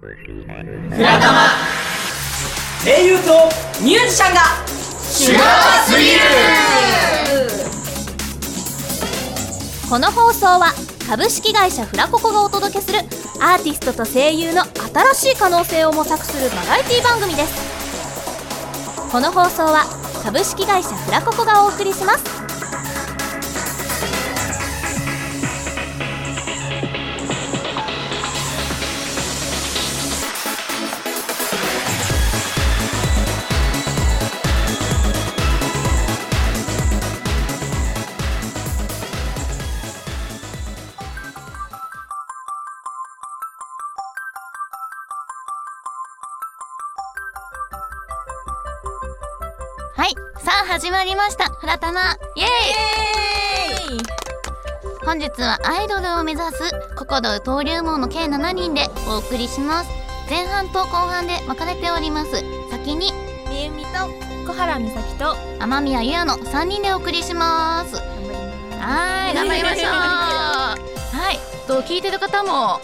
フラタマ声優とミュージシャンが。シュガーすぎる。この放送は株式会社フラココがお届けするアーティストと声優の新しい可能性を模索するバラエティ番組です。この放送は株式会社フラココがお送りします。始まりました。フラタマイ。エーイ。本日はアイドルを目指すココド登竜門の計7人でお送りします。前半と後半で分かれております。先にみゆみと小原美咲と天宮ゆやの3人でお送りします。はい頑張りましょう。はいと聞いてる方も。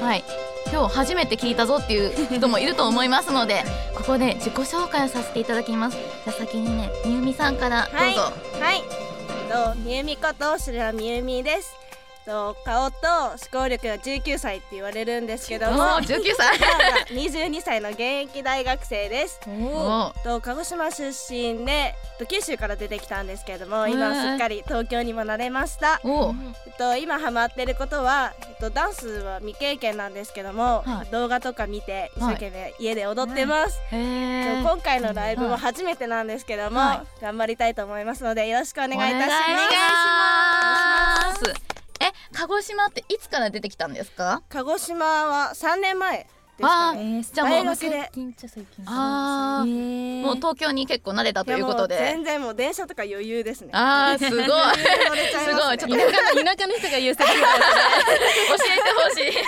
はい今日初めて聞いたぞっていう人もいると思いますので ここで自己紹介をさせていただきます。じゃあ先にねみゆみさんからどうぞ、はい。とみゆみこと白良みゆみですと顔と思考力が19歳って言われるんですけどもおー19歳。今が22歳の現役大学生です。おと鹿児島出身でと九州から出てきたんですけれども今はすっかり東京にも慣れました。と、今ハマってることは、と、ダンスは未経験なんですけども、はい。動画とか見て一生懸命家で踊ってます、へええっと今回のライブも初めてなんですけども、は頑張りたいと思いますのでよろしくお願いいたします。お願いします。え鹿児島っていつから出てきたんですか？鹿児島は3年前ですかあねーじゃあもう最近っちゃ最近あーもう東京に結構慣れたということで。いやもう全然もう電車とか余裕ですね。あーすごい。すね。すごい。ちょっと田舎の田舎の人が言うセリフだ教えてほしい。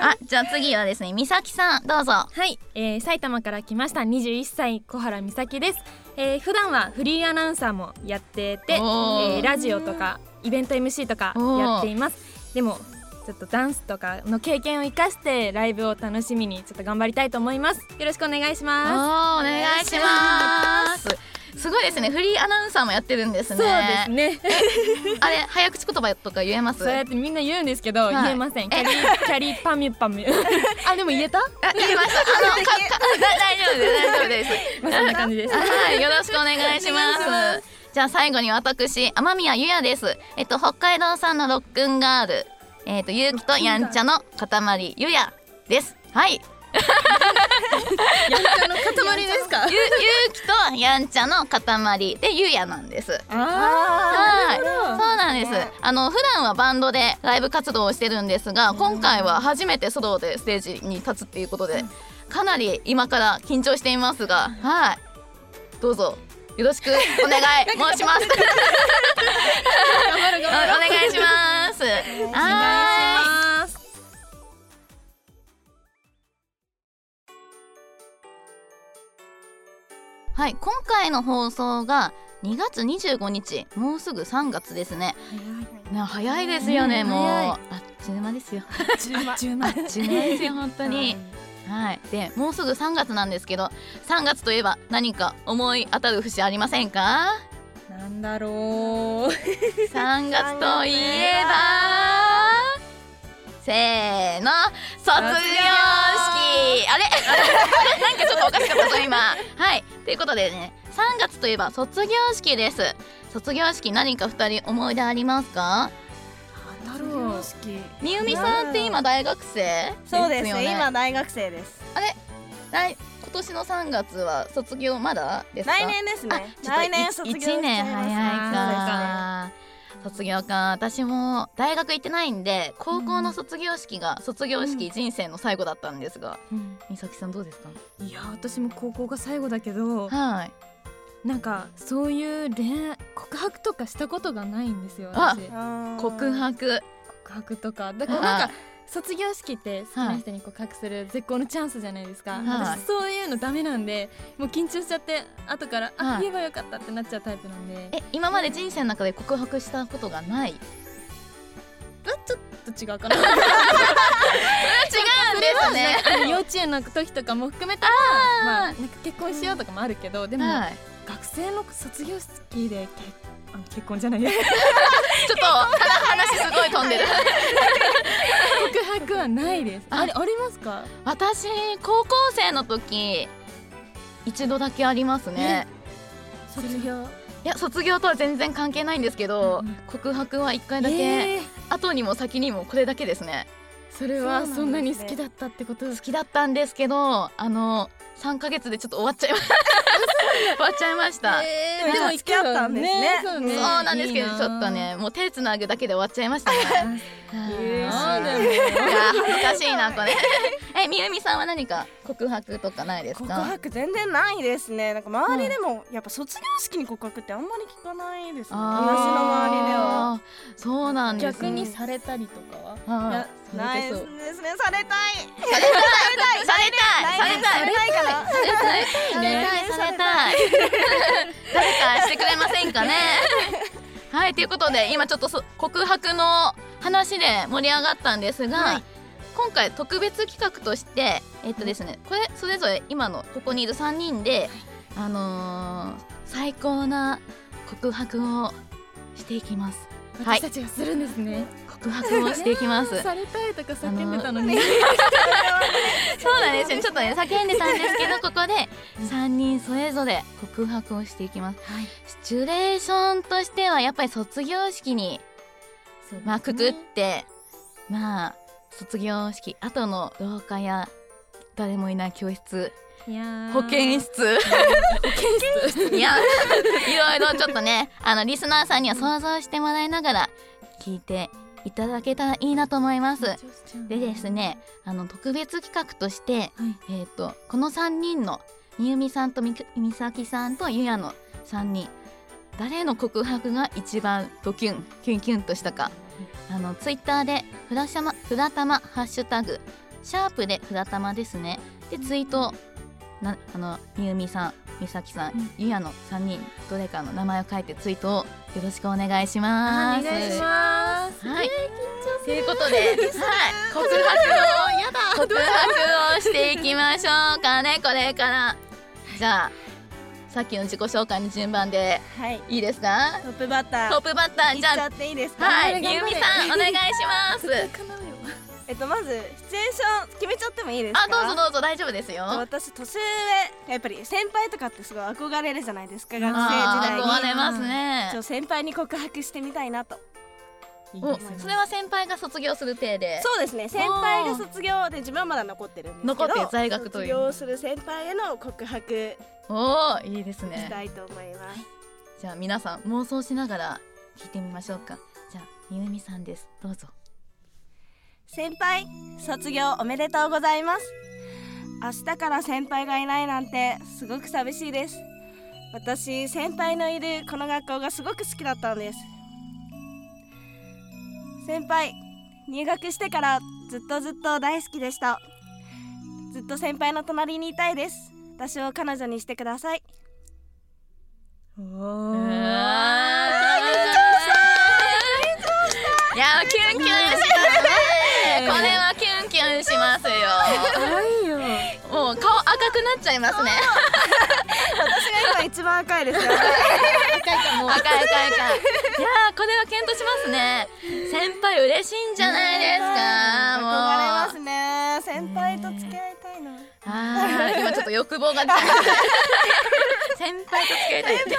あじゃあ次はですね美咲さんどうぞ。はい、えー、埼玉から来ました。21歳小原美咲です、えー、普段はフリーアナウンサーもやってて、えー、ラジオとかイベント MC とかやっています。でもちょっとダンスとかの経験を生かしてライブを楽しみにちょっと頑張りたいと思います。よろしくお願いしまおーお願いします。す。ごいですね。フリーアナウンサーもやってるんですすね。そうですね。あれ早口言葉とか言えます？そうやってみんな言うんですけど、い。言えません。キャリー キャリーパミュパミュ。あでも言えた？あ言いました。あのかか大丈夫です大丈夫です。まあそんな感じです。はい、よろしくお願いします。じゃあ最後に私天宮ゆやです。えっと北海道産のロックンガール、えっとゆうきとやんちゃの塊ゆやです。はい。やんちゃの塊ですか？ゆゆうきとやんちゃの塊でゆやなんです。あはい、そうなんです。あの普段はバンドでライブ活動をしてるんですが、今回は初めてソロでステージに立つっていうことで、かなり今から緊張していますが、はい、どうぞよろしくお願い申します。頑張る頑張るお願いします。お願いしますはい、今回の放送が2月25日、もうすぐ3月ですね。ね早いですよね、うんもう。早いあっちゅう間ですよ。10万あっちゅう間ですよ、本当に。はい、で、もうすぐ3月なんですけど、3月といえば何か思い当たる節ありませんか？なんだろう。3月といえばせーの卒業式。あれ？なんかちょっとおかしかったぞ今。はい。ということでね3月といえば卒業式です。卒業式何か2人思い出ありますか？なんだろうみゆみさんって今大学生？そうですよね。今大学生です。あれ？来今年の3月は卒業まだですか？来年ですあねちょっと来年卒業しちゃい1年早いか。卒業か。私も大学行ってないんで高校の卒業式が卒業式人生の最後だったんですが、うん。美咲さんどうですか？いや私も高校が最後だけどはい。なんかそういう恋愛告白とかしたことがないんですよあ私告白告白とか。だからなんか卒業式って好きな人に告白する絶好のチャンスじゃないですか、はい私そういうのダメなんでもう緊張しちゃって後から、あはい言えばよかったってなっちゃうタイプなんで。え今まで人生の中で告白したことがない？あちょっと違うかな。違うんですね。幼稚園の時とかも含めたらまあなんか結婚しようとかもあるけどでも、はい。学生の卒業式でけあの結婚じゃない。やちょっと話すごい飛んでる。告白はないです。あれありますか？私高校生の時一度だけありますね。卒業？いや卒業とは全然関係ないんですけど、うんうん。告白は一回だけ、えー。後にも先にもこれだけですねそれはそんなに好きだったってこと？です好きだったんですけどあの3ヶ月でちょっと終わっちゃいました。終わっちゃいました、えー。でも付き合ったんですね。そうね。そうなんですけどちょっとねもう手つなぐだけで終わっちゃいましたね。そう恥ずかしいなこれえみゆみさんは何か告白とかないです告か白全然ないですね。なんか周りでもやっぱ卒業式に告白ってあんまり聞かないですね。私の周りでは。そうなんですね。逆にされたりとかは？はいやないですね。されたい。されたい。されたい。されたい。されたいされたいかなされたい。されたい。誰かしてくれませんかねはい。とい。うことで今ちょっとそ告白の話で盛り上がったんですが、はい今回特別企画としてえっとですねこれそれぞれ今のここにいる3人であのー最高な告白をしていきます。はい。私たちがするんですね。告白をしていきます。されたいとか叫んでたのに。そうなんですよ。ちょっとね叫んでたんですけど ここで3人それぞれ告白をしていきます、シチュエーションとしてはやっぱり卒業式にまあくくってまあ卒業式後の廊下や誰もいない教室。いやー。保健室。いやいろいろちょっとねあのリスナーさんには想像してもらいながら聞いていただけたらいいなと思います。でですねあの特別企画として、えー、とこの3人のみゆみさんとみくみさきさんとゆやの3人誰の告白が一番ドキュンキュンキュンとしたかあのツイッターでフラシャマフラタマハッシュタグシャープでフラタマですね。でツイートなあのみゆみさんみさきさん、ゆやの3人どれかの名前を書いてツイートをよろしくお願いします。お願いします。はい。ということで、はい、告白をやだ。告白をしていきましょうかねこれから。じゃあさっきの自己紹介の順番ではい。いいですか？トップバッター。トップバッター。じゃあいっちゃっていいですか？はい。ゆうみさんお願いします。えっとまずシチュエーション決めちゃってもいいですか？あどうぞどうぞ大丈夫ですよ。私年上。やっぱり先輩とかってすごい憧れるじゃないですか学生時あ代に。ー憧れますね。ちょ。先輩に告白してみたいなと。おそれは先輩が卒業する体で。そうですね先輩が卒業で自分はまだ残ってるんですけど残ってる在学という卒業する先輩への告白おおいいですしね。たいと思います、じゃあ皆さん妄想しながら聞いてみましょうか。じゃあゆうみさんです。どうぞ。先輩卒業おめでとうございます明日から先輩がいないなんてすごく寂しいです私先輩のいるこの学校がすごく好きだったんです先輩入学してからずっとずっと大好きでしたずっと先輩の隣にいたいです私を彼女にしてくださいおいやキュンキュンしますね。これはキュンキュンしますよ。可愛いよもう顔赤くなっちゃいますね。私が今一番赤いですよ赤い赤い赤い。いやーこれは検討しますね。先輩嬉しいんじゃないですか。もう憧れますね先輩と付き合いたいなあー今ちょっと欲望が 先輩と付き合いたいっていう。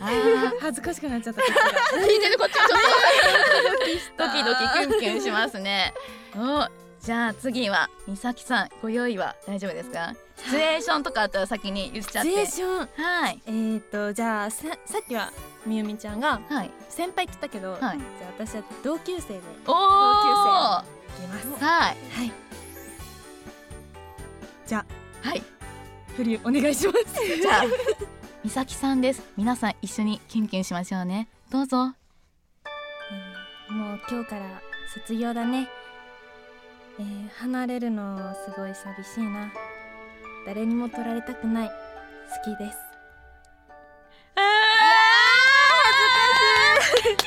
あー恥ずかしくなっちゃった聞いてるこっちはちょっとドキドキキュンキュンしますね。おじゃあ次は美咲さんご用意は大丈夫ですか？シチュエーションとかあったら先に言っちゃって。シチュエーション。はい。えーとじゃあささっきはみゆみちゃんがはい。先輩って言ったけど、はい。じゃあ私は同級生でいおおはきますいはい。じゃあはい。振りお願いします。じゃあ美咲さんです。皆さん一緒にキュンキュンしましょうね。どうぞ。もう今日から卒業だね、えー離れるのすごい寂しいな誰にも取られたくない。好きです。あー恥ずか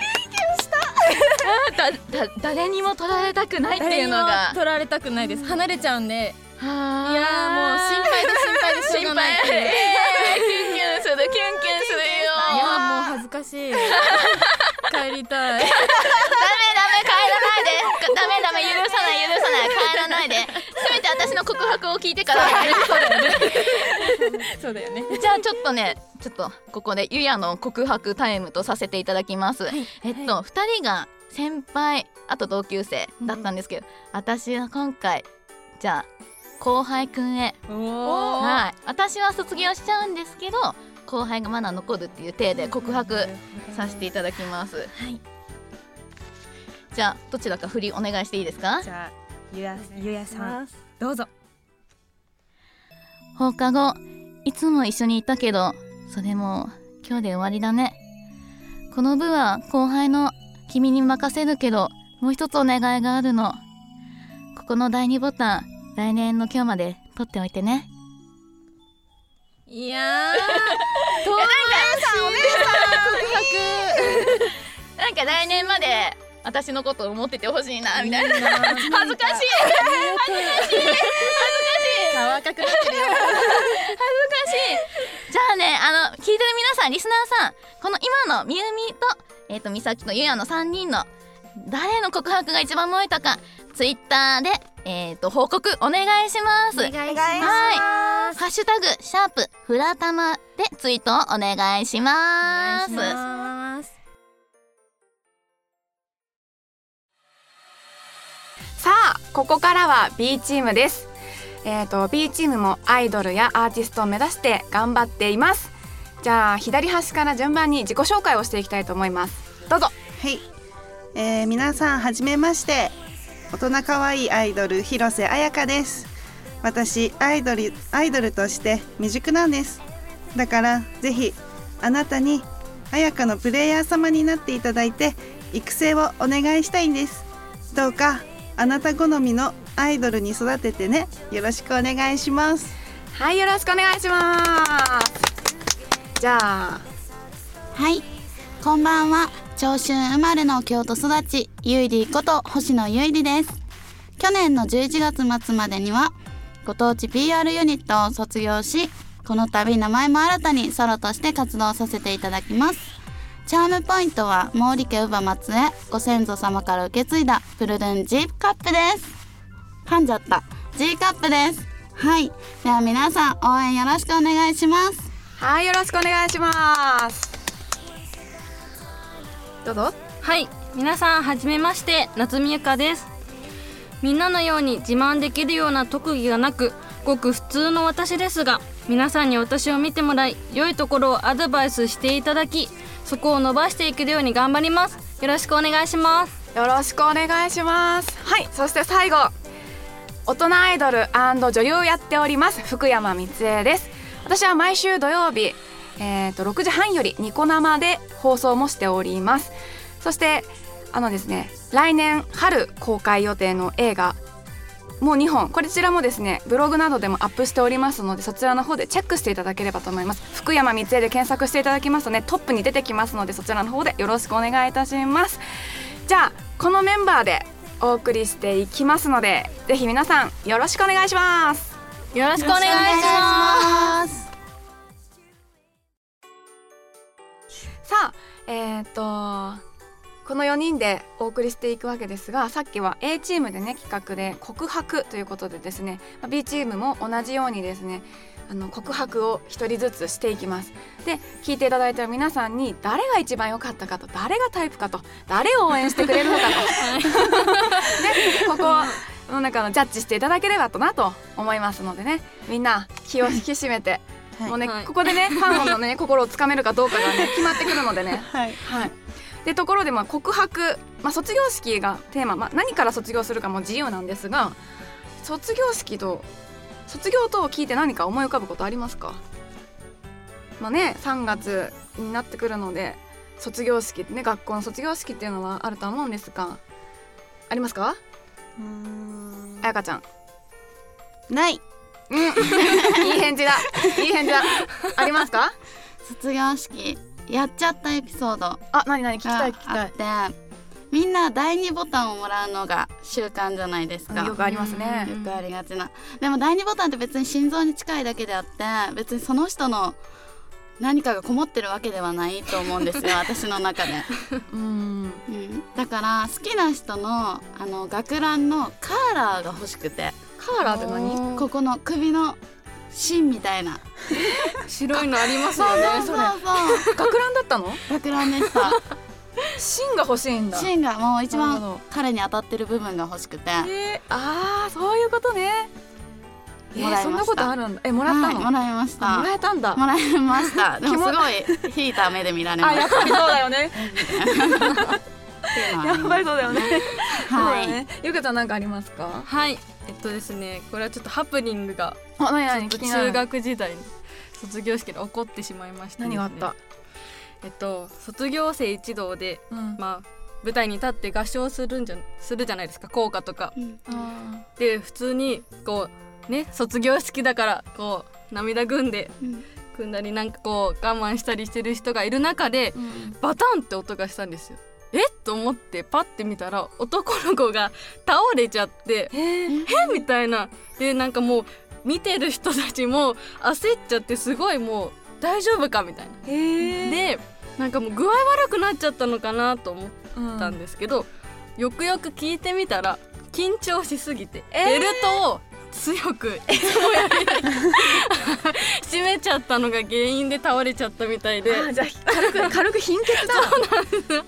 しい。だだ誰にも取られたくないっていうのが。も取られたくないです。離れちゃうんで。いいやもう心配で心配で心配えーキュンキュンする。キュンキュンするよいやーもう恥ずかしい。帰りたい。ダメダメダメダメ 許さない許さない。帰らないで。せめて私の告白を聞いてから。そうだよね。じゃあちょっとねちょっとここでゆやの告白タイムとさせていただきます、えっと、二人が先輩あと同級生だったんですけど、私は今回じゃあ後輩くんへ。はい。私は卒業しちゃうんですけど後輩がまだ残るっていう体で告白させていただきます。はいじゃあどちらか振りお願いしていいですか？じゃあゆやゆやさんどうぞ。放課後いつも一緒にいたけどそれも今日で終わりだね。この部は後輩の君に任せるけどもう一つお願いがあるの。ここの第二ボタン来年の今日まで取っておいてね。いやー。遠回しお姉さん告白。なんか来年まで私のことを思っててほしいなみたいな。恥ずかしい。恥ずかしい。顔赤くなってるよ恥ずかしい。じゃあねあの聞いてる皆さんリスナーさんこの今のみゆみと,、えー、と美咲とゆやの3人の誰の告白が一番燃えたかツイッターで、えー、と報告お願いします。お願いします。はい。ハッシュタグシャープフラタマでツイートをお願いしおます。願いしますさあここからは B チームです。えー、と B チームもアイドルやアーティストを目指して頑張っています。じゃあ左端から順番に自己紹介をしていきたいと思います。どうぞ。はい、えー、皆さんはじめまして。大人可愛いアイドル広瀬彩香です。私アイドルアイドルとして未熟なんです。だからぜひあなたに彩香のプレイヤー様になっていただいて育成をお願いしたいんです。どうかあなた好みのアイドルに育ててねよろしくお願いしますはいよろしくお願いしますじゃあはい、こんばんは。長春生まれの京都育ち、ゆいりこと星野ゆいりです。去年の11月末までには、ご当地 PR ユニットを卒業し、この度名前も新たにソロとして活動させていただきます。チャームポイントは毛利家乳母松江ご先祖様から受け継いだプルルン G カップです。噛んじゃった。G カップです。はい。では皆さん応援よろしくお願いします。はいよろしくお願いしますどうぞはい皆さんはじめまして夏美ゆかですみんなのように自慢できるような特技がなくごく普通の私ですが皆さんに私を見てもらい良いところをアドバイスしていただきそこを伸ばしていけるように頑張ります。よろしくお願いします。よろしくお願いします。はいそして最後大人アイドル女優をやっております福山光恵です。私は毎週土曜日えー、と6時半よりニコ生で放送もしております。そしてあのですね来年春公開予定の映画もう2本こちらもですねブログなどでもアップしておりますのでそちらの方でチェックしていただければと思います。福山光恵で検索していただきますとねトップに出てきますのでそちらの方でよろしくお願いいたします。じゃあこのメンバーでお送りしていきますのでぜひ皆さんよろしくお願いします。よろしくお願いします。さあえっ、とこの4人でお送りしていくわけですがさっきは A チームでね企画で告白ということでですねまあ B チームも同じようにですねあの告白を一人ずつしていきます。で聞いていただいてる皆さんに誰が一番良かったかと誰がタイプかと誰を応援してくれるのかと。でここの中のジャッジしていただければとなと思いますのでねみんな気を引き締めてはい。もうね、はい。ここでねファンのね心をつかめるかどうかがね 決まってくるのでね。はい。はい、でところでまあ告白、まあ、卒業式がテーマ、まあ、何から卒業するかも自由なんですが卒業式と卒業と聞いて何か思い浮かぶことありますか？まあね3月になってくるので卒業式ね学校の卒業式っていうのはあるとは思うんですがありますか？うーん。あやかちゃん。ない。うん。いい返事だ。いい返事だ。ありますか？卒業式やっちゃったエピソードあ何何聞きがたい聞きたい。あってみんな第二ボタンをもらうのが習慣じゃないですか。よくありますね。よくありがちな。でも第二ボタンって別に心臓に近いだけであって別にその人の何かがこもってるわけではないと思うんですよ 私の中で、うん。うん、だから好きな人のあの学ランのカーラーが欲しくて。カーラーって何？ここの首の芯みたいな。白いのありますよそうねそう。そう学ランだったの？学ランでした。芯が欲しいんだ。芯がもう一番彼に当たってる部分が欲しくて。えー、あーそういうことね。えーそんなことあるんだ。えもらったの、はいもらいました。あもらえたんだ。もらいました。でもすごい引いた目で見られましあやっぱりそうだよね。たやっぱりそうだよね。はい。だね。ゆかちゃんなんかありますか？はい。えっとですねこれはちょっとハプニングがあ何ちょっと何中学時代に卒業式で起こってしまいました、何があった、えっと卒業生一同でうん。まあ舞台に立って合唱するんじゃするじゃないですか校歌とか。うん。あで普通にこうね卒業式だからこう涙ぐんでうん。組んだりなんかこう我慢したりしてる人がいる中でーうん。バタンって音がしたんですよ。え？っと思ってパッて見たら男の子が倒れちゃってえー、えみたいな。でなんかもう見てる人たちも焦っちゃってすごいもう大丈夫かみたいな。えー、でなんかもう具合悪くなっちゃったのかなと思っうんたんですけど、よくよく聞いてみたら緊張しすぎて、えーベルトを強くいつもより 締めちゃったのが原因で倒れちゃったみたいで。あーじゃあ軽く軽く貧血だ。あー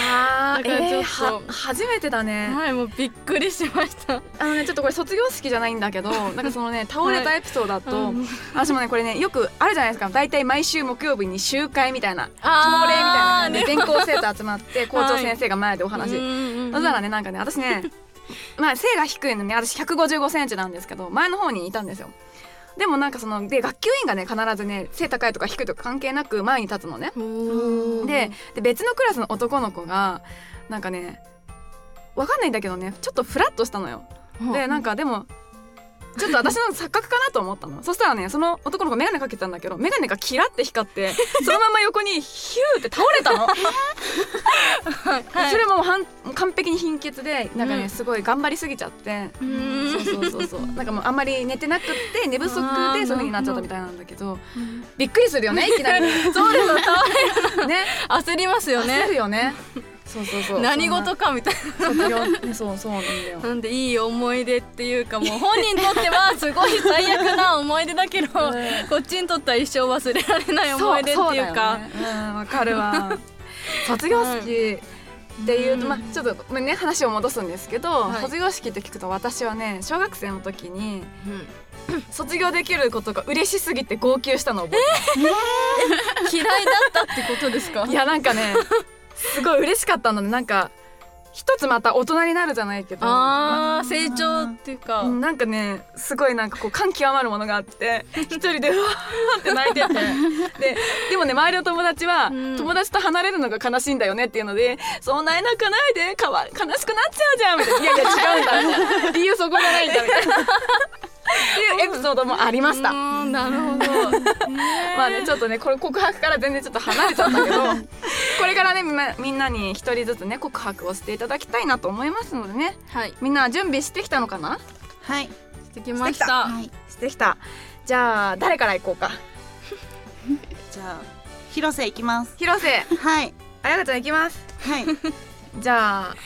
だからちょっとえー、は初めてだね。はいもうびっくりしました。あのねちょっとこれ卒業式じゃないんだけどなんかそのね倒れたエピソードだと、うん。私もねこれねよくあるじゃないですか。大体毎週木曜日に集会みたいな朝あ礼みたいな感じでね。全校生徒集まって 校長先生が前でお話、そしたらねなんかね私ねまあ背が低いのね私1 5 5センチなんですけど前の方にいたんですよでもなんかそので学級委員がね必ずね背高いとか低いとか関係なく前に立つのね。でで別のクラスの男の子がなんかねわかんないんだけどねちょっとフラッとしたのよ。でなんかでもちょっと私の錯覚かなと思ったの。そしたらねその男の子眼鏡かけてたんだけど眼鏡がキラって光って そのまま横にヒューって倒れたの。それもはん完璧に貧血でなんかね、うん。すごい頑張りすぎちゃって、うん。そうそうそうそう。なんかもうあんまり寝てなくって寝不足でそういう風になっちゃったみたいなんだけどびっくりするよねいきなり。そうです。ね。焦りますよ焦ねるよねそうそうそう。何事かみたい卒業ねそうそうなんだよ。ななんでいい思い出っていうかもう本人にとってはすごい最悪な思い出だけどこっちにとっては一生忘れられない思い出っていうか。そうんわかるわ。卒業式っていうと、まあちょっとね話を戻すんですけど、はい。卒業式って聞くと私はね小学生の時に、卒業できることが嬉しすぎて号泣したのを覚えて 嫌いだったってことですか？るいやなんかねすごい嬉しかったのでなんか一つまた大人になるじゃないけどあー成長っていうか、うんなんかねすごいなんかこう感極まるものがあって 一人でうわーって泣いてて。ででもね周りの友達は、うん。友達と離れるのが悲しいんだよねっていうのでそんなに泣かないでかわ悲しくなっちゃうじゃんみたいな。いやいや違うんだ。みたいな理由そこじゃないんだみたいなっていうエピソードもありました。うーんなるほど。まあねちょっとねこれ告白から全然ちょっと離れちゃったけどこれからねみんなに一人ずつね告白をしていただきたいなと思いますのでね。はい。みんな準備してきたのかな？はい。してきました。はい。してきた。じゃあ誰から行こうか？じゃあ広瀬いきます。広瀬。はい。あやかちゃん行きます。はい。じゃあ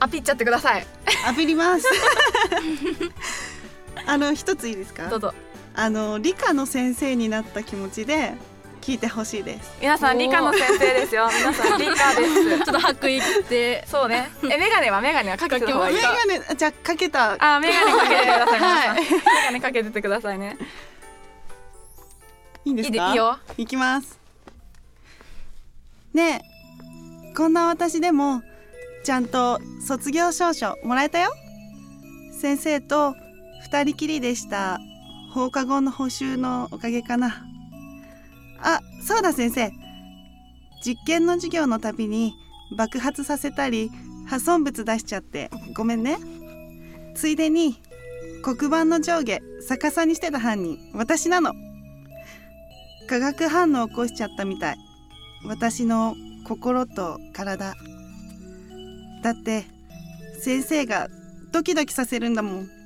アピっちゃってください。アピります あの一ついいですか？どうぞ。あの理科の先生になった気持ちで聞いてほしいです。皆さん理科の先生ですよ。皆さん理科です。ちょっと白衣着て。そうね。えメガネはメガネはかけてた方がいい。メかガネじゃあかけた。あメガネかけてください。はい。メガネかけててくださいね。いいんですか？いいでいいよ。いきます。ねえこんな私でもちゃんと卒業証書もらえたよ。先生と二人きりでした。放課後の補習のおかげかな。あそうだ先生。実験の授業のたびに爆発させたり破損物出しちゃって。ごめんね。ついでに黒板の上下逆さにしてた犯人私なの。化学反応を起こしちゃったみたい。私の心と体。だって先生がドキドキさせるんだもん。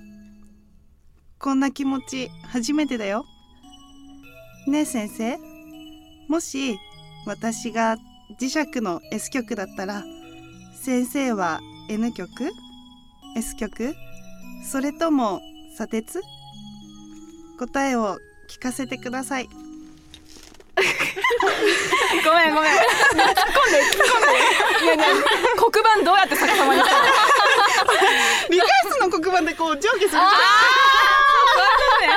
こんな気持ち初めてだよ。ねえ先生。もし私が磁石の S 極だったら先生は N 極 S 極それとも砂鉄？答えを聞かせてください。ごめんごめん。突っ込んで突っ込んでいやいや黒板どうやって逆さまにしたの？黒板でこう上下する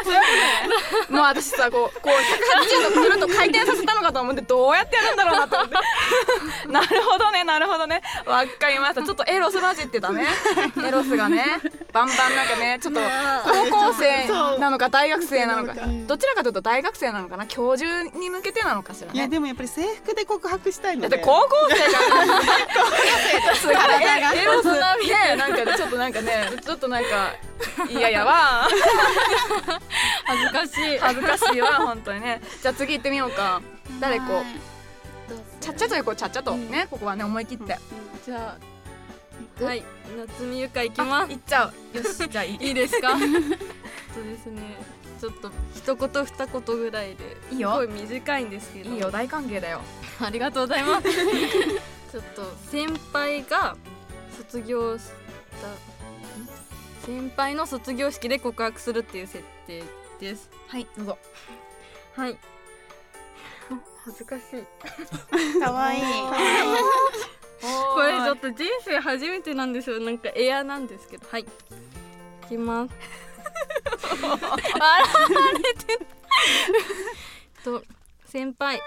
もう私さこうこう180度くるっと回転させたのかと思ってどうやってやるんだろうなと思って。なるほどねなるほどね。わかりました。ちょっとエロス混じってたね。エロスがね。バンバンなんかねちょっと高校生なのか大学生なのか。どちらかというと大学生なのかな教授に向けてなのかしらね。いやでもやっぱり制服で告白したいので。だって高校生がすごいエロスねなんかねちょっとなんかねちょっとなんか嫌やわ恥ずかしい。恥ずかしいわ本当にね。じゃあ次行ってみようか。誰こう？ちゃっちゃと行こうちゃっちゃと。ねここはね思い切って。じゃあはい。夏美ゆかいきます。行っちゃう。よしじゃあいい。ですか？そうですね。ちょっと一言二言ぐらいでいいよ。すごい短いんですけど。いいよ大歓迎だよ。ありがとうございます。ちょっと先輩が卒業したん先輩の卒業式で告白するっていう設定です。はいどうぞ。はい。恥ずかしい。かわいい。これちょっと人生初めてなんですよ。なんかエアなんですけど。はい。いきます。笑われてる。と先輩。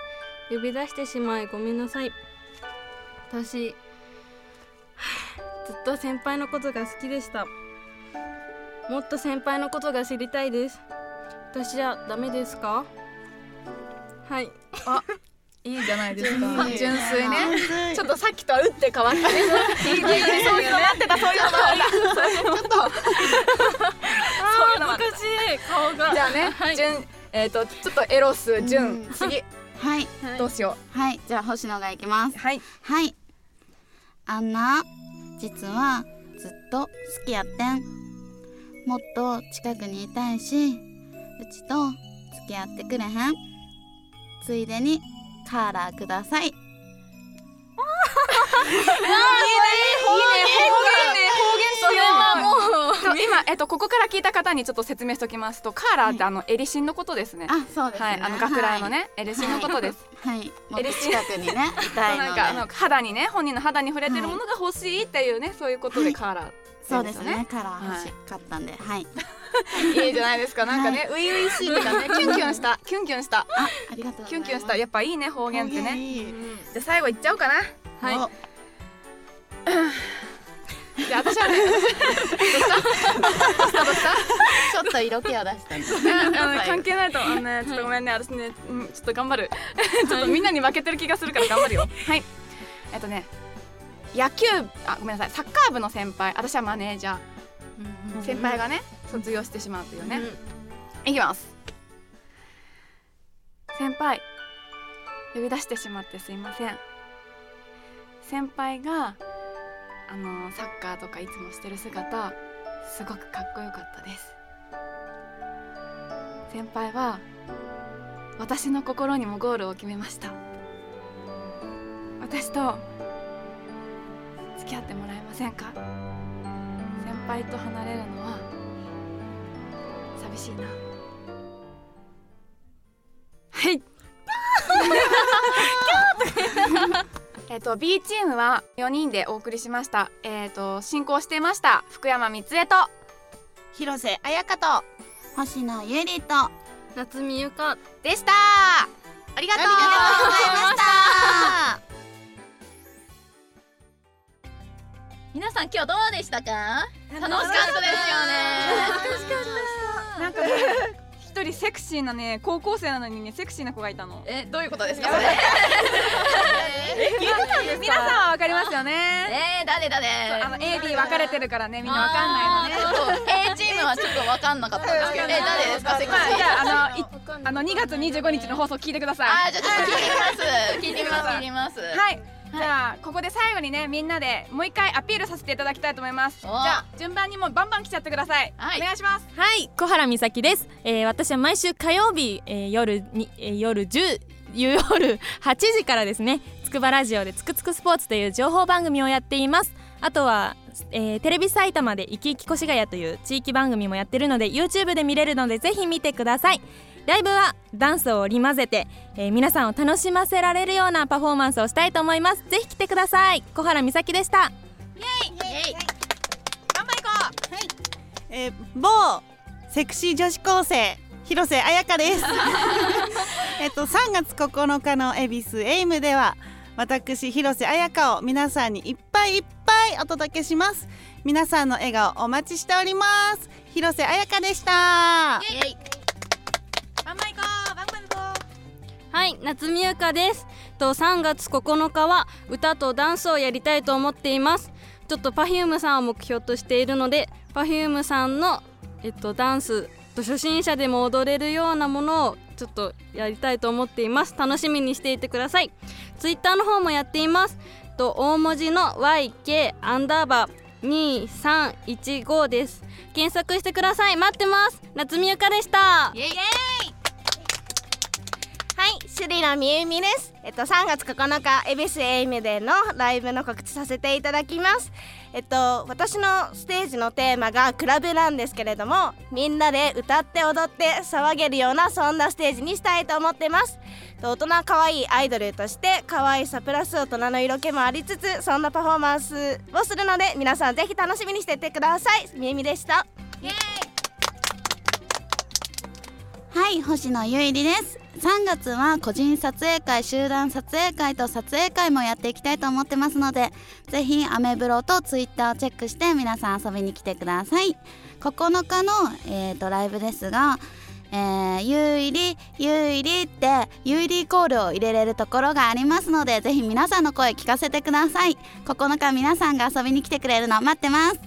呼び出してしまい。ごめんなさい。私ずっと先輩のことが好きでした。もっと先輩のことが知りたいです私じゃダメですか？はい。いいじゃないですか。いい純粋ね。ねちょっとさっきとは打って変わって ね。いいいいいいそういうの待ってたそういうの待ってた。ちょっとそういうの待って恥ずかしい顔が。たじゃあねはい。純えっとちょっとエロス純次。はい。どうしよはい。じゃあ星野がいきます。うはい。はい。あんな実はずっと好きやってん。もっと近くにいたいしうちと付き合ってくれへん？ついでにカーラーください。いいね方言ね方言それはも今えっとここから聞いた方にちょっと説明しておきますとカーラーってあのエリシンのことですね。あそうですね。はいあの学ランのねエリシンのことです。はい、はい、もっと近くにねいたいので。なんかあの肌にね本人の肌に触れてるものが欲しいっていうねそういうことでカーラーそうですね。カラー欲しかったんで。はい いいじゃないですか。なんかね初々しいとかね キュンキュンした。キュンキュンした。あありがとうキュンキュンした。やっぱいいね方言ってね。いい。じゃあ最後いっちゃおうかな。はい。おじゃあ私はねちょっと色気を出したんであの関係ないとあのねちょっとごめんね。私ね、うん、ちょっと頑張る。ちょっとみんなに負けてる気がするから頑張るよ。はい。えっとね野球あごめんなさい。サッカー部の先輩。私はマネージャー。先輩がね卒業してしまうというね、いきます。先輩呼び出してしまってすいません。先輩があのサッカーとかいつもしてる姿すごくかっこよかったです。先輩は私の心にもゴールを決めました。私と付き合ってもらえませんか？先輩と離れるのは寂しいな。はい。えっと B チームは4人でお送りしました。えっ、と進行してました。福山光恵と。広瀬彩香と。星野ゆりと。夏美ゆかでした。ありがとう。ございました。皆さん今日どうでしたか？楽しかったですよねなんかね一人セクシーなね高校生なのにねセクシーな子がいたの。えどういうことですかそれ。皆さんはわかりますよね。えー、誰誰あの AB 分かれてるからねみんなわかんないのね。A チームはちょっとわかんなかったんですけど。え誰ですか？セクシー。まあじゃああのいあの2月25日の放送聞いてください。あーじゃあちょっと聞いてみます。聞いてみます聞いてみます。はいじゃあここで最後にねみんなでもう一回アピールさせていただきたいと思います。じおゃあ順番にもうバンバン来ちゃってください、はい。お願いします。はい。小原美咲です、えー、私は毎週火曜日、えー、夜に、えー、夜10夜8時からですねつくばラジオでつくつくスポーツという情報番組をやっています。あとは、えーテレビ埼玉で「いきいき越谷」という地域番組もやってるので YouTube で見れるのでぜひ見てくださいライブはダンスを織り交ぜて、えー皆さんを楽しませられるようなパフォーマンスをしたいと思います。ぜひ来てください。小原美咲でした。頑張りこえー某セクシー女子高生広瀬彩香です。えっと3月9日の恵比寿エイムでは私広瀬彩香を皆さんにいっぱいいっぱいお届けします。皆さんの笑顔お待ちしております。広瀬彩香でした。イエイはい夏美優香です。と3月9日は歌とダンスをやりたいと思っています。ちょっと Perfume さんを目標としているので Perfume さんのえっとダンスと初心者でも踊れるようなものをちょっとやりたいと思っています。楽しみにしていてください。ツイッターの方もやっています。と大文字の YK アンダーバー2315です。検索してください。待ってます。夏美優香でした。イエイはい、シュリラみゆみです。えっと3月9日恵比寿エイムでのライブの告知させていただきます。えっと私のステージのテーマがクラブなんですけれども、みんなで歌って踊って騒げるようなそんなステージにしたいと思ってます。大人可愛いアイドルとして可愛さプラス大人の色気もありつつそんなパフォーマンスをするので皆さんぜひ楽しみにしていてください。みゆみでした。はい星野ゆいりです。3月は個人撮影会集団撮影会と撮影会もやっていきたいと思ってますのでぜひアメブロとツイッターをチェックして皆さん遊びに来てください。9日の、えー、とライブですがえー、ゆいりゆいりってゆいりコールを入れれるところがありますのでぜひ皆さんの声聞かせてください。9日皆さんが遊びに来てくれるの待ってます。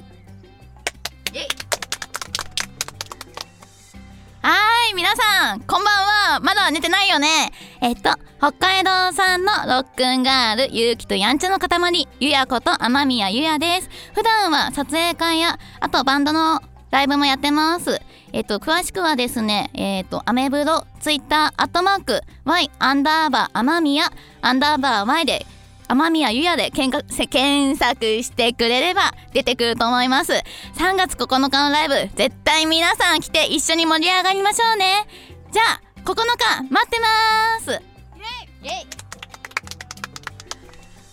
はーい、皆さん、こんばんは。まだ寝てないよね。えっと、北海道産のロックンガール、ゆうきとやんちゃの塊、ゆやこと天宮ゆやです。普段は撮影会や、あとバンドのライブもやってます。えっと、詳しくはですね、えっと、アメブロ、ツイッター、アットマーク、y アンダーバー天宮、アンダーバー y で、天宮ゆやで検索検索してくれれば出てくると思います。3月9日のライブ絶対皆さん来て一緒に盛り上がりましょうね。じゃあ9日待ってます。イエイイエイ。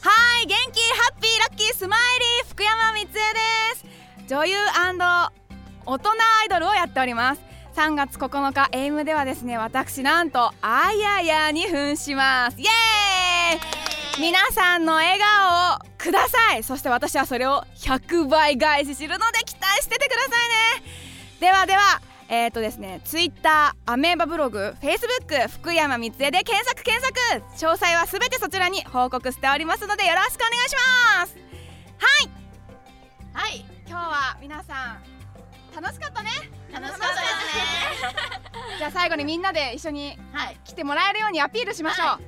はい元気ハッピーラッキースマイリー福山光恵です。女優大人アイドルをやっております。3月9日エイムではですね私なんとあややに扮します。イエーイ。皆さんの笑顔をください。そして私はそれを100倍返しするので期待しててくださいね。ではではえーとですね、ツイッター、アメーバブログ、フェイスブック、福山光恵で検索検索。詳細はすべてそちらに報告しておりますのでよろしくお願いします。はい。はい。今日は皆さん楽しかったね。楽しかったですね。じゃあ最後にみんなで一緒にはい。来てもらえるようにアピールしましょう、は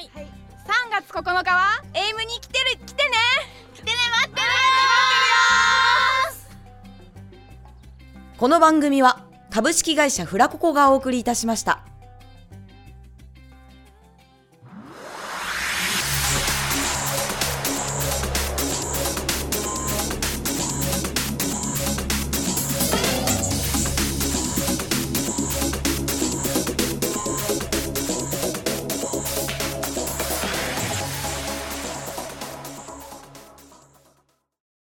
い3月9日はエイムに来てる来てね。来てね待ってるこの番組は株式会社フラココがお送りいたしました